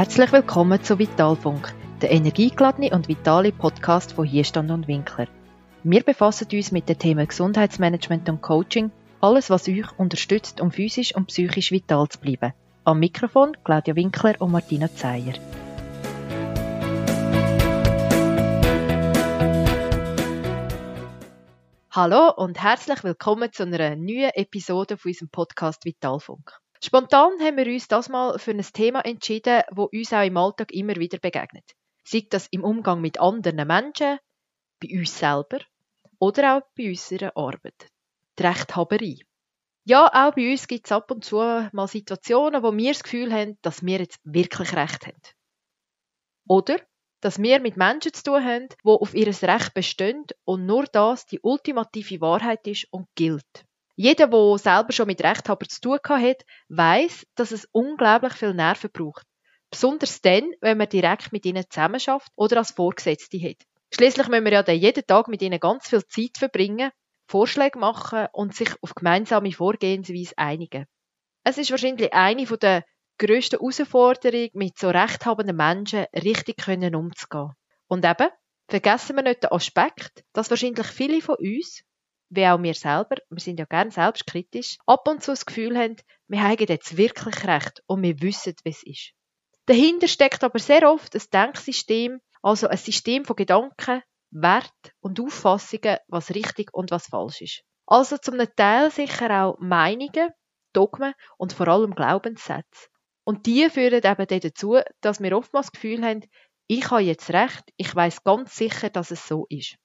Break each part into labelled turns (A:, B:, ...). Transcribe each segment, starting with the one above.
A: Herzlich willkommen zu Vitalfunk, der energiegeladene und vitale Podcast von Hierstand und Winkler. Wir befassen uns mit den Themen Gesundheitsmanagement und Coaching, alles was euch unterstützt, um physisch und psychisch vital zu bleiben. Am Mikrofon Claudia Winkler und Martina Zeyer. Hallo und herzlich willkommen zu einer neuen Episode von unserem Podcast Vitalfunk. Spontan haben wir uns das mal für ein Thema entschieden, wo uns auch im Alltag immer wieder begegnet. Sei das im Umgang mit anderen Menschen, bei uns selber oder auch bei unserer Arbeit. Die Rechthaberei. Ja, auch bei uns gibt es ab und zu mal Situationen, wo wir das Gefühl haben, dass wir jetzt wirklich Recht haben. Oder dass wir mit Menschen zu tun haben, die auf ihr Recht bestehen und nur das die ultimative Wahrheit ist und gilt. Jeder, der selber schon mit Rechthaber zu tun hat, weiß, dass es unglaublich viel Nerven braucht. Besonders dann, wenn man direkt mit ihnen zusammenarbeitet oder als Vorgesetzte hat. Schließlich müssen wir ja dann jeden Tag mit ihnen ganz viel Zeit verbringen, Vorschläge machen und sich auf gemeinsame Vorgehensweise einigen. Es ist wahrscheinlich eine der grössten Herausforderungen, mit so rechthabenden Menschen richtig umzugehen. Und eben, vergessen wir nicht den Aspekt, dass wahrscheinlich viele von uns, wie auch wir selber, wir sind ja gern selbstkritisch, ab und zu das Gefühl haben, wir haben jetzt wirklich recht und wir wissen, wie es ist. Dahinter steckt aber sehr oft ein Denksystem, also ein System von Gedanken, Wert und Auffassungen, was richtig und was falsch ist. Also zum Teil sicher auch Meinungen, Dogmen und vor allem Glaubenssätze. Und die führen eben dazu, dass wir oftmals das Gefühl haben, ich habe jetzt recht, ich weiß ganz sicher, dass es so ist.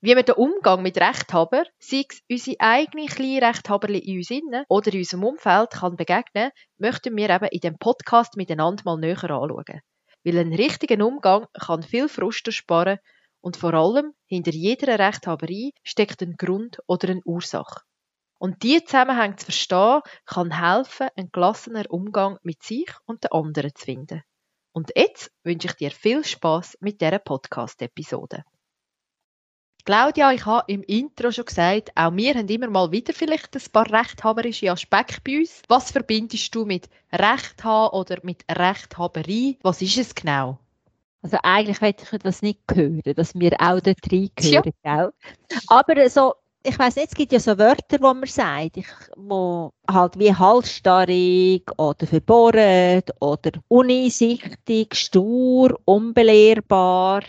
A: Wie wir den Umgang mit Rechthaber, sei es unsere eigene kleine Rechthaber in uns innen oder in unserem Umfeld, kann begegnen, möchten wir eben in dem Podcast miteinander mal näher anschauen. Weil ein richtiger Umgang kann viel Frust ersparen und vor allem hinter jeder Rechthaberei steckt ein Grund oder eine Ursache. Und diese Zusammenhänge zu verstehen, kann helfen, einen gelassener Umgang mit sich und den anderen zu finden. Und jetzt wünsche ich dir viel Spaß mit dieser Podcast-Episode. Claudia, ich habe im Intro schon gesagt, auch wir haben immer mal wieder vielleicht ein paar rechthaberische Aspekte bei uns. Was verbindest du mit Recht haben oder mit Rechthaberei? Was ist es genau?
B: Also eigentlich möchte ich das nicht hören, dass wir auch dort reingehören, ja. Aber so, ich weiß nicht, es gibt ja so Wörter, wo man sagt, ich, wo halt wie halsstarrig oder verbohrt oder uneinsichtig, stur, unbelehrbar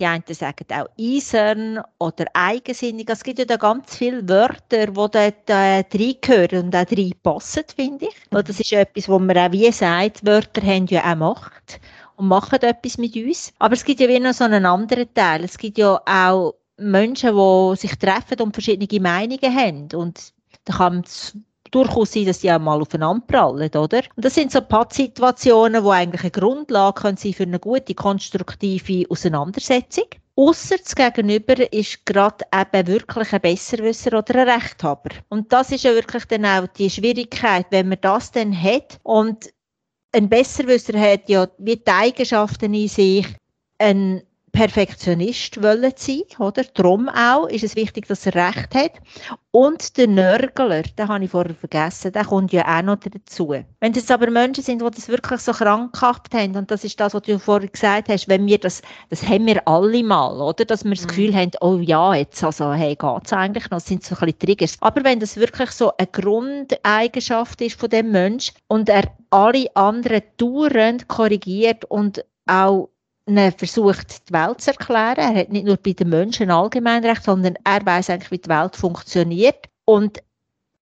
B: die einen sagen auch eisern oder eigensinnig. Es gibt ja da ganz viele Wörter, die dort äh, reingehören und auch reinpassen, finde ich. Und das ist etwas, wo man auch wie sagt, Wörter haben ja auch Macht und machen etwas mit uns. Aber es gibt ja wie noch so einen anderen Teil. Es gibt ja auch Menschen, die sich treffen und verschiedene Meinungen haben. Und da kann durchaus sein, dass die auch mal aufeinander prallen, oder? Und das sind so Pattsituationen, die eigentlich eine Grundlage können sein für eine gute, konstruktive Auseinandersetzung. Ausser das Gegenüber ist gerade eben wirklich ein Besserwisser oder ein Rechthaber. Und das ist ja wirklich dann auch die Schwierigkeit, wenn man das dann hat und ein Besserwisser hat ja wie die Eigenschaften in sich, ein Perfektionist wollen sein, oder? Darum auch ist es wichtig, dass er Recht hat. Und der Nörgler, den habe ich vorher vergessen, der kommt ja auch noch dazu. Wenn es aber Menschen sind, die das wirklich so krankhaft haben, und das ist das, was du vorher gesagt hast, wenn wir das, das haben wir alle mal, oder? Dass wir das mhm. Gefühl haben, oh ja, jetzt, also, hey, geht's eigentlich noch? Das sind so ein bisschen Triggers. Aber wenn das wirklich so eine Grundeigenschaft ist von dem Mensch und er alle anderen dauernd korrigiert und auch versucht, die Welt zu erklären. Er hat nicht nur bei den Menschen allgemein recht, sondern er weiß eigentlich, wie die Welt funktioniert. Und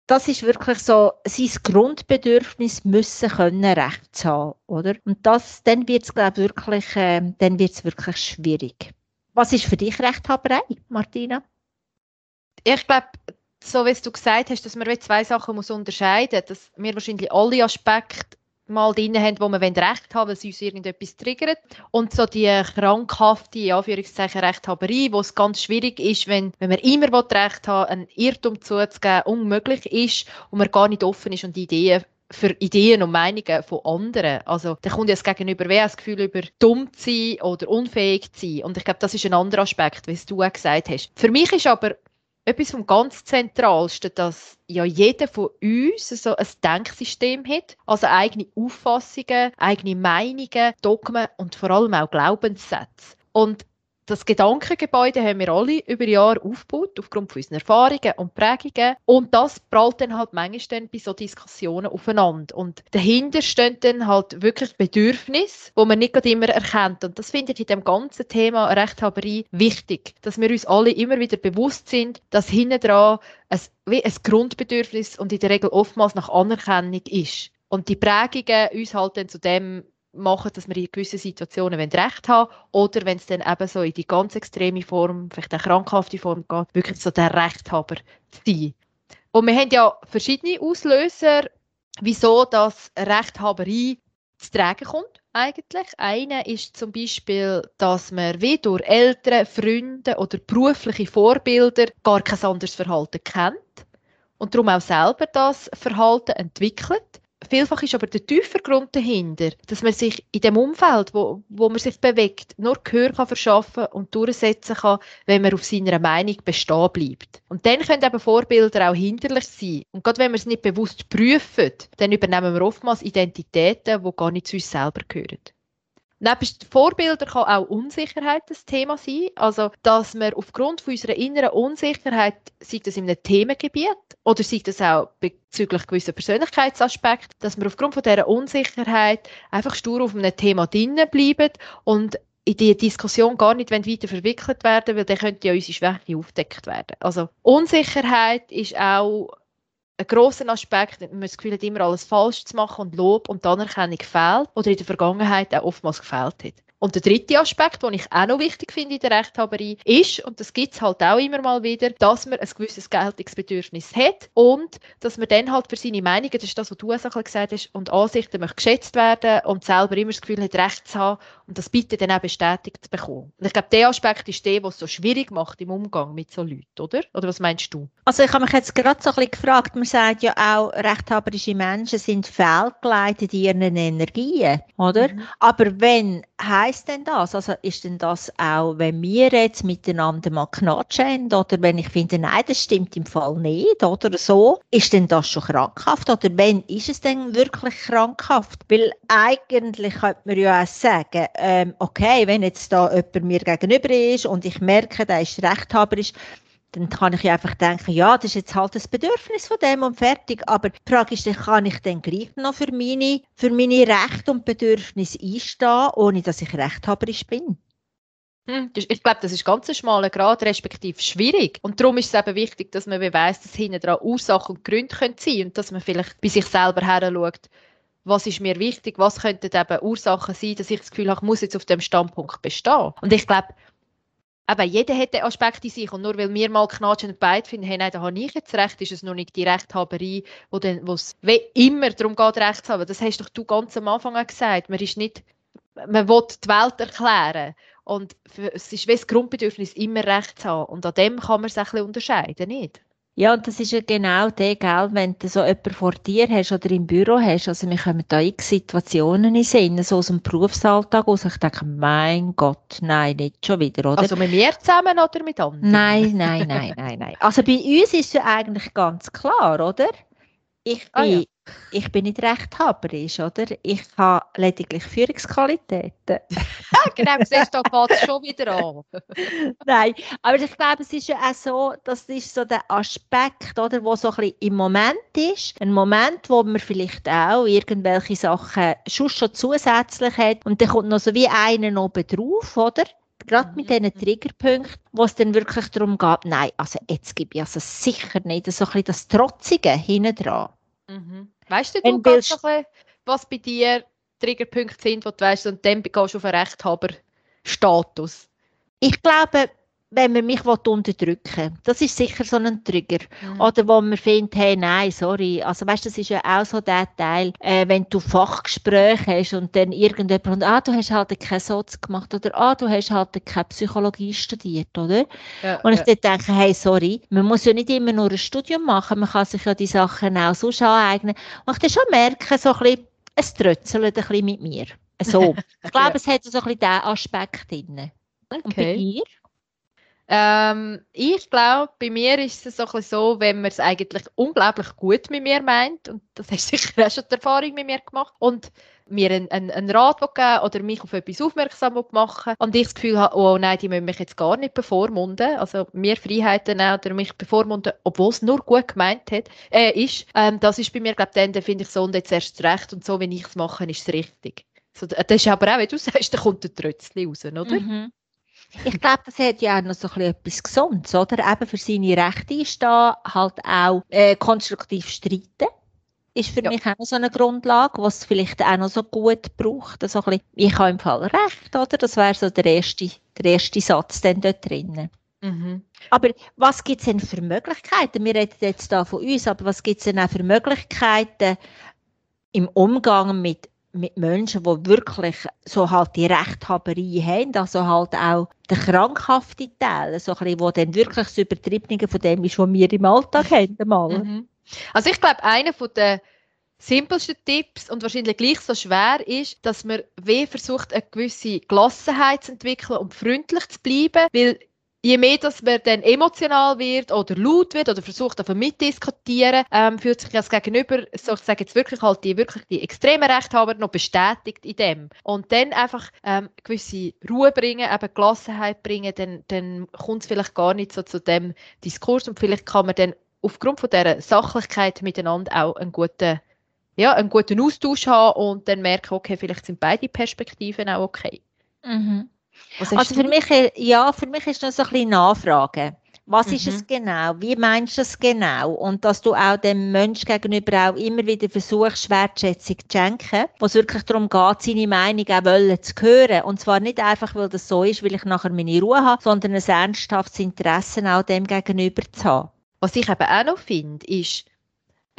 B: das ist wirklich so, sein Grundbedürfnis müssen können, Recht haben, oder? Und das, dann wird es, glaube wirklich, äh, dann wird's wirklich schwierig. Was ist für dich Rechthaberei, Martina?
A: Ich glaube, so wie du gesagt hast, dass man zwei Sachen muss unterscheiden muss, dass wir wahrscheinlich alle Aspekte mal drin haben, wo wir Recht haben, weil sie uns irgendetwas triggert. Und so die krankhafte, in Anführungszeichen, Rechthaberei, wo es ganz schwierig ist, wenn, wenn man immer Recht haben einen Irrtum zuzugeben, unmöglich ist und man gar nicht offen ist und Ideen für Ideen und Meinungen von anderen. Also, da kommt ja das Gegenüber wie das Gefühl über dumm zu sein oder unfähig zu sein. Und ich glaube, das ist ein anderer Aspekt, wie du auch gesagt hast. Für mich ist aber etwas vom ganz Zentralsten, dass ja jeder von uns so ein Denksystem hat, also eigene Auffassungen, eigene Meinungen, Dogmen und vor allem auch Glaubenssätze. Und das Gedankengebäude haben wir alle über Jahre aufgebaut, aufgrund von unseren Erfahrungen und Prägungen. Und das prallt dann halt manchmal dann bei so Diskussionen aufeinander. Und dahinter stehen dann halt wirklich Bedürfnisse, die man nicht immer erkennt. Und das finde ich in dem ganzen Thema Rechthaberei wichtig, dass wir uns alle immer wieder bewusst sind, dass hinten dran ein, ein Grundbedürfnis und in der Regel oftmals nach Anerkennung ist. Und die Prägungen uns halt dann zu dem machen, dass wir in gewissen Situationen Recht haben oder wenn es dann eben so in die ganz extreme Form, vielleicht eine krankhafte Form geht, wirklich so der Rechthaber zu sein. Und wir haben ja verschiedene Auslöser, wieso das Rechthaberei zu tragen kommt eigentlich. Einer ist zum Beispiel, dass man wie durch Eltern, Freunde oder berufliche Vorbilder gar kein anderes Verhalten kennt und darum auch selber das Verhalten entwickelt. Vielfach ist aber der tiefer Grund dahinter, dass man sich in dem Umfeld, wo, wo man sich bewegt, nur Gehör kann verschaffen und durchsetzen kann, wenn man auf seiner Meinung bestehen bleibt. Und dann können eben Vorbilder auch hinderlich sein. Und gerade wenn wir es nicht bewusst prüfen, dann übernehmen wir oftmals Identitäten, die gar nicht zu uns selber gehören. Neben Vorbildern kann auch Unsicherheit das Thema sein. Also, dass wir aufgrund von unserer inneren Unsicherheit, sei das in einem Themengebiet oder sei das auch bezüglich gewisser Persönlichkeitsaspekte, dass wir aufgrund von dieser Unsicherheit einfach stur auf einem Thema drinnen bleiben und in die Diskussion gar nicht weiter verwickelt werden, weil dann könnte ja unsere Schwäche aufdeckt werden. Also Unsicherheit ist auch ein grosser Aspekt, wenn man das Gefühl hat, immer alles falsch zu machen und Lob und Anerkennung fehlt oder in der Vergangenheit auch oftmals gefehlt hat. Und der dritte Aspekt, den ich auch noch wichtig finde in der Rechthaberei, ist, und das gibt es halt auch immer mal wieder, dass man ein gewisses Geltungsbedürfnis hat und dass man dann halt für seine Meinungen, das ist das, was du auch gesagt hast, und Ansichten möchte geschätzt werden und selber immer das Gefühl hat, Recht zu haben und das bitte dann auch bestätigt zu bekommen. Und ich glaube, der Aspekt ist der, was es so schwierig macht im Umgang mit so Leuten, oder? Oder was meinst du?
B: Also ich habe mich jetzt gerade so ein bisschen gefragt, man sagt ja auch, rechthaberische Menschen sind fehlgeleitet in ihren Energien, oder? Mhm. Aber wenn heißt denn das? Also ist denn das auch, wenn wir jetzt miteinander mal knatschen oder wenn ich finde, nein, das stimmt im Fall nicht oder so, ist denn das schon krankhaft oder wenn ist es denn wirklich krankhaft? Weil eigentlich könnte man ja auch sagen, ähm, okay, wenn jetzt da jemand mir gegenüber ist und ich merke, der ist rechthaberisch, dann kann ich einfach denken, ja, das ist jetzt halt das Bedürfnis von dem und fertig. Aber die Frage ist, kann ich dann gleich noch für meine, für meine Rechte und Bedürfnisse einstehen, ohne dass ich rechthaberisch bin?
A: Hm, ich glaube, das ist ganz ein schmaler Grad, respektive schwierig. Und darum ist es eben wichtig, dass man weiss, dass hinten dran Ursachen und Gründe sein können und dass man vielleicht bei sich selber her schaut, was ist mir wichtig, was könnten eben Ursachen sein, dass ich das Gefühl habe, ich muss jetzt auf dem Standpunkt bestehen. Und ich glaube, eben, jeder hat den Aspekt in sich und nur weil wir mal knatschen und beide finden, hey, nein, da habe ich jetzt recht, ist es noch nicht die Rechthaberei, wo es immer darum geht, Recht zu haben. Das hast doch du ganz am Anfang gesagt. Man ist nicht, man will die Welt erklären und es ist wie das Grundbedürfnis, immer Recht zu haben und an dem kann man es ein bisschen unterscheiden, nicht?
B: Ja, und das ist ja genau der, gell, wenn du so jemanden vor dir hast oder im Büro hast. Also, wir kommen da x Situationen in Sinn, so aus dem Berufsalltag aus. Ich denke, mein Gott, nein, nicht schon wieder, oder?
A: Also mit mir zusammen oder mit anderen?
B: Nein, nein, nein, nein, nein. Also bei uns ist es ja eigentlich ganz klar, oder? Ich bin, ah, ja. Ich bin nicht rechthaberisch, oder? Ich habe lediglich Führungsqualitäten. ja,
A: genau, siehst du, da geht es schon wieder an.
B: Nein, aber ich glaube, es ist ja auch so, das ist so der Aspekt, oder, wo so ein bisschen im Moment ist. Ein Moment, wo man vielleicht auch irgendwelche Sachen schon, schon zusätzlich hat und dann kommt noch so wie einen oben drauf, oder? gerade mit diesen Triggerpunkten, wo es dann wirklich darum geht, nein, also jetzt gebe ich also sicher nicht so ein bisschen das Trotzige hinten dran.
A: Mhm. Weißt du, du ganz so bisschen, was bei dir Triggerpunkte sind, wo du weißt, und dann gehst du auf einen Rechthaber-Status?
B: Ich glaube, wenn man mich unterdrücken will. Das ist sicher so ein Trigger. Mhm. Oder wo man findet, hey, nein, sorry. Also weißt, das ist ja auch so der Teil, äh, wenn du Fachgespräche hast und dann irgendjemand, ah, du hast halt keinen Soz gemacht oder ah, du hast halt keine Psychologie studiert, oder? Ja, und ich ja. denke, hey, sorry, man muss ja nicht immer nur ein Studium machen, man kann sich ja die Sachen auch so aneignen. Und ich dann schon merke, so ein bisschen, es trötzelt ein bisschen mit mir. So. Ich glaube, ja. es hat so ein bisschen diesen Aspekt drin.
A: Okay. Und bei dir? Ähm, ich glaube, bei mir ist es so, so, wenn man es eigentlich unglaublich gut mit mir meint, und das hast du sicher auch schon die Erfahrung mit mir gemacht, und mir einen, einen, einen Rat geben oder mich auf etwas aufmerksam machen und ich das Gefühl habe, oh nein, die müssen mich jetzt gar nicht bevormunden, also mir Freiheiten nehmen oder mich bevormunden, obwohl es nur gut gemeint hat, äh, ist, ähm, das ist bei mir, glaube ich, dann finde ich so und jetzt erst recht und so, wenn ich es mache, ist es richtig. So, das ist aber auch, wie du sagst, da kommt der Trötzli raus, oder?
B: Mhm. Ich glaube, das hat ja auch noch so ein bisschen etwas Gesundes, oder? Eben für seine Rechte einstehen, halt auch äh, konstruktiv streiten. Ist für ja. mich auch noch so eine Grundlage, was es vielleicht auch noch so gut braucht. Also ein bisschen, ich habe im Fall recht, oder? Das wäre so der erste, der erste Satz dann dort drinnen. Mhm. Aber was gibt es denn für Möglichkeiten? Wir reden jetzt da von uns, aber was gibt es denn auch für Möglichkeiten im Umgang mit mit Menschen, die wirklich so halt die Rechthaberei haben, also halt auch der krankhafte Teil, so ein bisschen, wo dann wirklich das Übertriebene von dem ist, was wir im Alltag haben. Mal. Mhm.
A: Also ich glaube, einer von der simpelsten Tipps und wahrscheinlich gleich so schwer ist, dass man weh versucht, eine gewisse Gelassenheit zu entwickeln und freundlich zu bleiben, weil je mehr dass man dann emotional wird oder laut wird oder versucht davon mitdiskutieren, ähm, fühlt sich das Gegenüber, so ich sage jetzt wirklich halt die wirklich die extremen Rechthaber noch bestätigt in dem und dann einfach ähm, gewisse Ruhe bringen, eben Gelassenheit bringen, dann, dann kommt es vielleicht gar nicht so zu dem Diskurs und vielleicht kann man dann aufgrund von dieser Sachlichkeit miteinander auch einen guten ja, einen guten Austausch haben und dann merken, okay, vielleicht sind beide Perspektiven auch okay.
B: Mhm. Also für mich, ja, für mich ist das so ein bisschen Nachfrage. Was mhm. ist es genau? Wie meinst du es genau? Und dass du auch dem Menschen gegenüber auch immer wieder versuchst, Wertschätzung zu schenken, was wirklich darum geht, seine Meinung auch wollen zu hören. Und zwar nicht einfach, weil das so ist, weil ich nachher meine Ruhe habe, sondern ein ernsthaftes Interesse auch dem gegenüber zu haben.
A: Was ich eben auch noch finde, ist,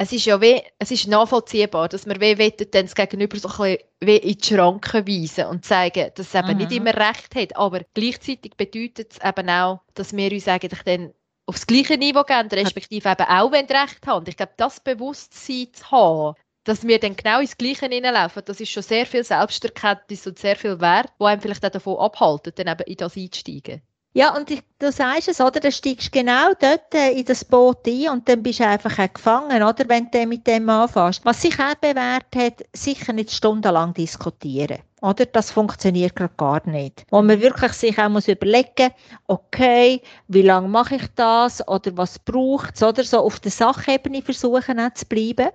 A: es ist ja wie, es ist nachvollziehbar, dass man wie wettet, dann das Gegenüber so ein bisschen wie in die Schranken weisen und zeigen, dass es eben mhm. nicht immer recht hat. Aber gleichzeitig bedeutet es eben auch, dass wir uns eigentlich dann aufs gleiche Niveau gehen, respektive eben auch wenn recht haben. Und ich glaube, das Bewusstsein zu haben, dass wir dann genau ins Gleiche hineinlaufen, das ist schon sehr viel Selbsterkenntnis und sehr viel Wert, wo einem vielleicht auch davon abhalten, dann eben in das einzusteigen.
B: Ja, und ich, du sagst es, oder? Du steigst genau dort äh, in das Boot ein und dann bist du einfach gefangen, oder? Wenn du mit dem anfängst. Was sich auch bewährt hat, sicher nicht stundenlang diskutieren. Oder? Das funktioniert gerade gar nicht. Wo man wirklich sich auch muss überlegen okay, wie lange mache ich das? Oder was braucht es? Oder so auf der Sachebene versuchen zu bleiben.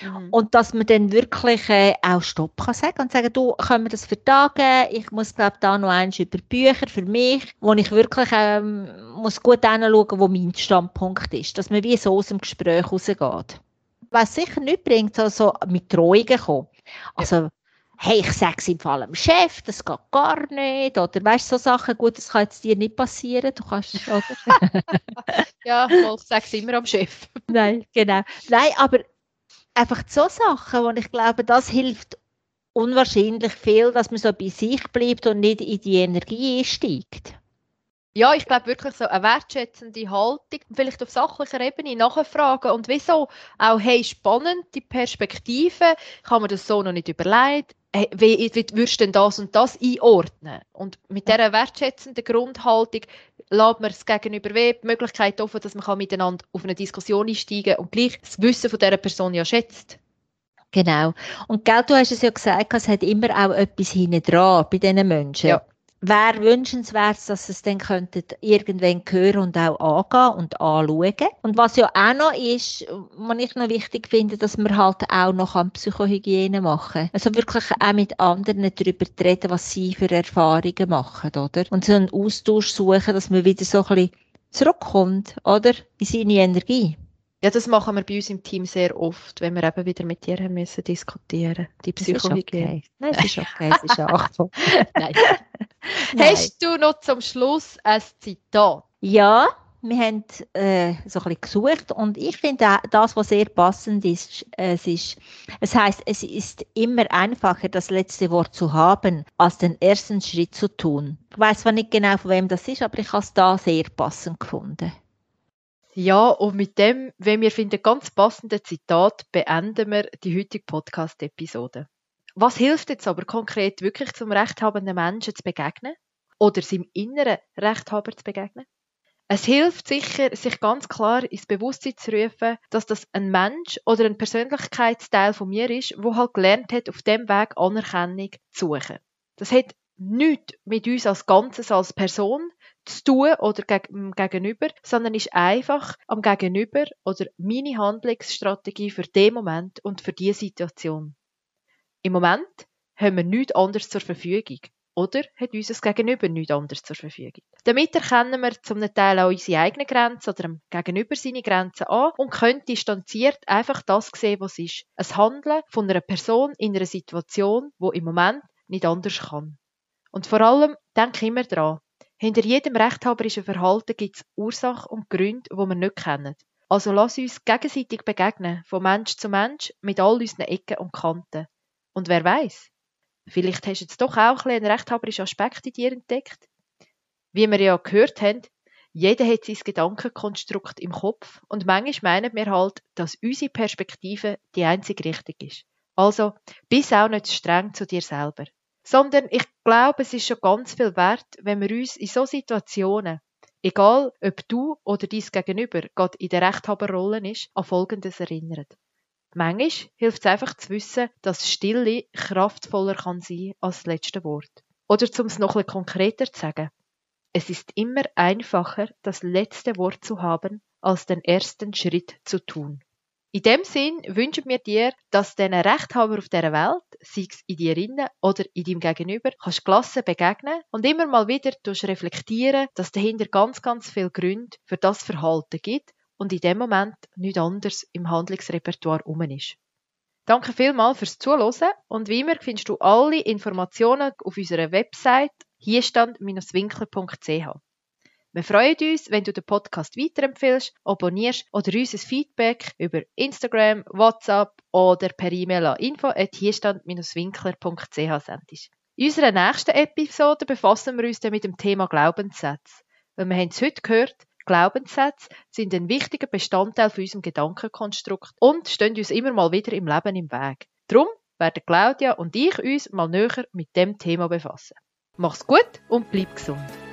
B: Mhm. Und dass man dann wirklich äh, auch Stopp kann sagen und sagen, du, können wir das vertagen? Ich muss, glaube da noch eins über Bücher für mich, wo ich wirklich ähm, muss gut hinschauen, wo mein Standpunkt ist. Dass man wie so aus dem Gespräch rausgeht. Was sicher nicht bringt, also mit Drohungen kommen. Also, ja hey, ich sage es im Fall dem Chef, das geht gar nicht. Oder weißt du, so Sachen, gut, das kann jetzt dir nicht passieren. Du kannst, oder?
A: ja, ich sage es immer am Chef.
B: Nein, genau. Nein, aber einfach so Sachen, wo ich glaube, das hilft unwahrscheinlich viel, dass man so bei sich bleibt und nicht in die Energie steigt.
A: Ja, ich glaube wirklich so eine wertschätzende Haltung, vielleicht auf sachlicher Ebene nachfragen und wieso auch, hey, spannend, die Perspektive, kann man das so noch nicht überlegen, hey, wie, wie würdest du denn das und das einordnen? Und mit dieser wertschätzenden Grundhaltung lässt man es gegenüber die Möglichkeit offen, dass man miteinander auf eine Diskussion einsteigen kann und gleich das Wissen von dieser Person ja schätzt.
B: Genau. Und gell, du hast es ja gesagt, es hat immer auch etwas hinten dran bei diesen Menschen. Ja wäre wünschenswert, dass es dann könntet irgendwann hören und auch angehen und anschauen. Und was ja auch noch ist, was ich noch wichtig finde, dass wir halt auch noch an Psychohygiene machen. Also wirklich auch mit anderen darüber reden, was sie für Erfahrungen machen, oder? Und so einen Austausch suchen, dass man wieder so ein bisschen zurückkommt, oder? In seine Energie.
A: Ja, das machen wir bei uns im Team sehr oft, wenn wir eben wieder mit dir müssen diskutieren, die Psychologie. Okay.
B: Nein, es ist okay, es ist auch
A: Nein. Hast du noch zum Schluss ein Zitat?
B: Ja, wir haben äh, so ein bisschen gesucht und ich finde das, was sehr passend ist, es ist, es heißt, es ist immer einfacher, das letzte Wort zu haben, als den ersten Schritt zu tun. Ich weiß zwar nicht genau, von wem das ist, aber ich habe es da sehr passend gefunden.
A: Ja, und mit dem, wenn wir finden, ganz passende Zitat, beenden wir die heutige Podcast-Episode. Was hilft jetzt aber konkret wirklich zum rechthabenden Menschen zu begegnen? Oder seinem inneren Rechthaber zu begegnen? Es hilft sicher, sich ganz klar ins Bewusstsein zu rufen, dass das ein Mensch oder ein Persönlichkeitsteil von mir ist, wo halt gelernt hat, auf dem Weg Anerkennung zu suchen. Das hat nichts mit uns als Ganzes, als Person zu tun oder geg gegenüber, sondern ist einfach am Gegenüber oder meine Handlungsstrategie für den Moment und für die Situation. Im Moment haben wir nichts anderes zur Verfügung. Oder hat unser Gegenüber nichts anderes zur Verfügung. Damit erkennen wir zum Teil auch unsere eigenen Grenzen oder dem Gegenüber seine Grenzen an und können distanziert einfach das sehen, was ist. Ein Handeln von einer Person in einer Situation, wo im Moment nicht anders kann. Und vor allem, denk immer dran, hinter jedem rechthaberischen Verhalten gibt es Ursachen und Gründe, die wir nicht kennen. Also lass uns gegenseitig begegnen, von Mensch zu Mensch, mit all unseren Ecken und Kanten. Und wer weiß, vielleicht hast du jetzt doch auch ein einen rechthaberischen Aspekt in dir entdeckt. Wie wir ja gehört haben, jeder hat sein Gedankenkonstrukt im Kopf und manchmal meinen wir halt, dass unsere Perspektive die einzige richtig ist. Also, bist auch nicht streng zu dir selber. Sondern ich glaube, es ist schon ganz viel wert, wenn wir uns in so Situationen, egal ob du oder dies Gegenüber gerade in der Rechthaberrolle ist, an Folgendes erinnern. Manchmal hilft es einfach zu wissen, dass Stille kraftvoller kann sein als das letzte Wort. Oder um es noch ein konkreter zu sagen. Es ist immer einfacher, das letzte Wort zu haben, als den ersten Schritt zu tun. In dem Sinn wünschen wir dir, dass diesen Rechthaber auf dieser Welt, sei es in dir innen oder in deinem Gegenüber, kannst gelassen begegnen und immer mal wieder reflektieren, dass dahinter ganz, ganz viele Gründe für das Verhalten gibt und in dem Moment nichts anderes im Handlungsrepertoire rum ist. Danke vielmals fürs Zuhören und wie immer findest du alle Informationen auf unserer Website hierstand-winkler.ch. Wir freuen uns, wenn du den Podcast weiterempfiehlst, abonnierst oder uns ein Feedback über Instagram, WhatsApp oder per E-Mail an info.hierstand-winkler.ch sendest. In unserer nächsten Episode befassen wir uns dann mit dem Thema Glaubenssätze. Weil wir haben es heute gehört, Glaubenssätze sind ein wichtiger Bestandteil von unserem Gedankenkonstrukt und stehen uns immer mal wieder im Leben im Weg. Darum werden Claudia und ich uns mal näher mit dem Thema befassen. Mach's gut und bleib gesund.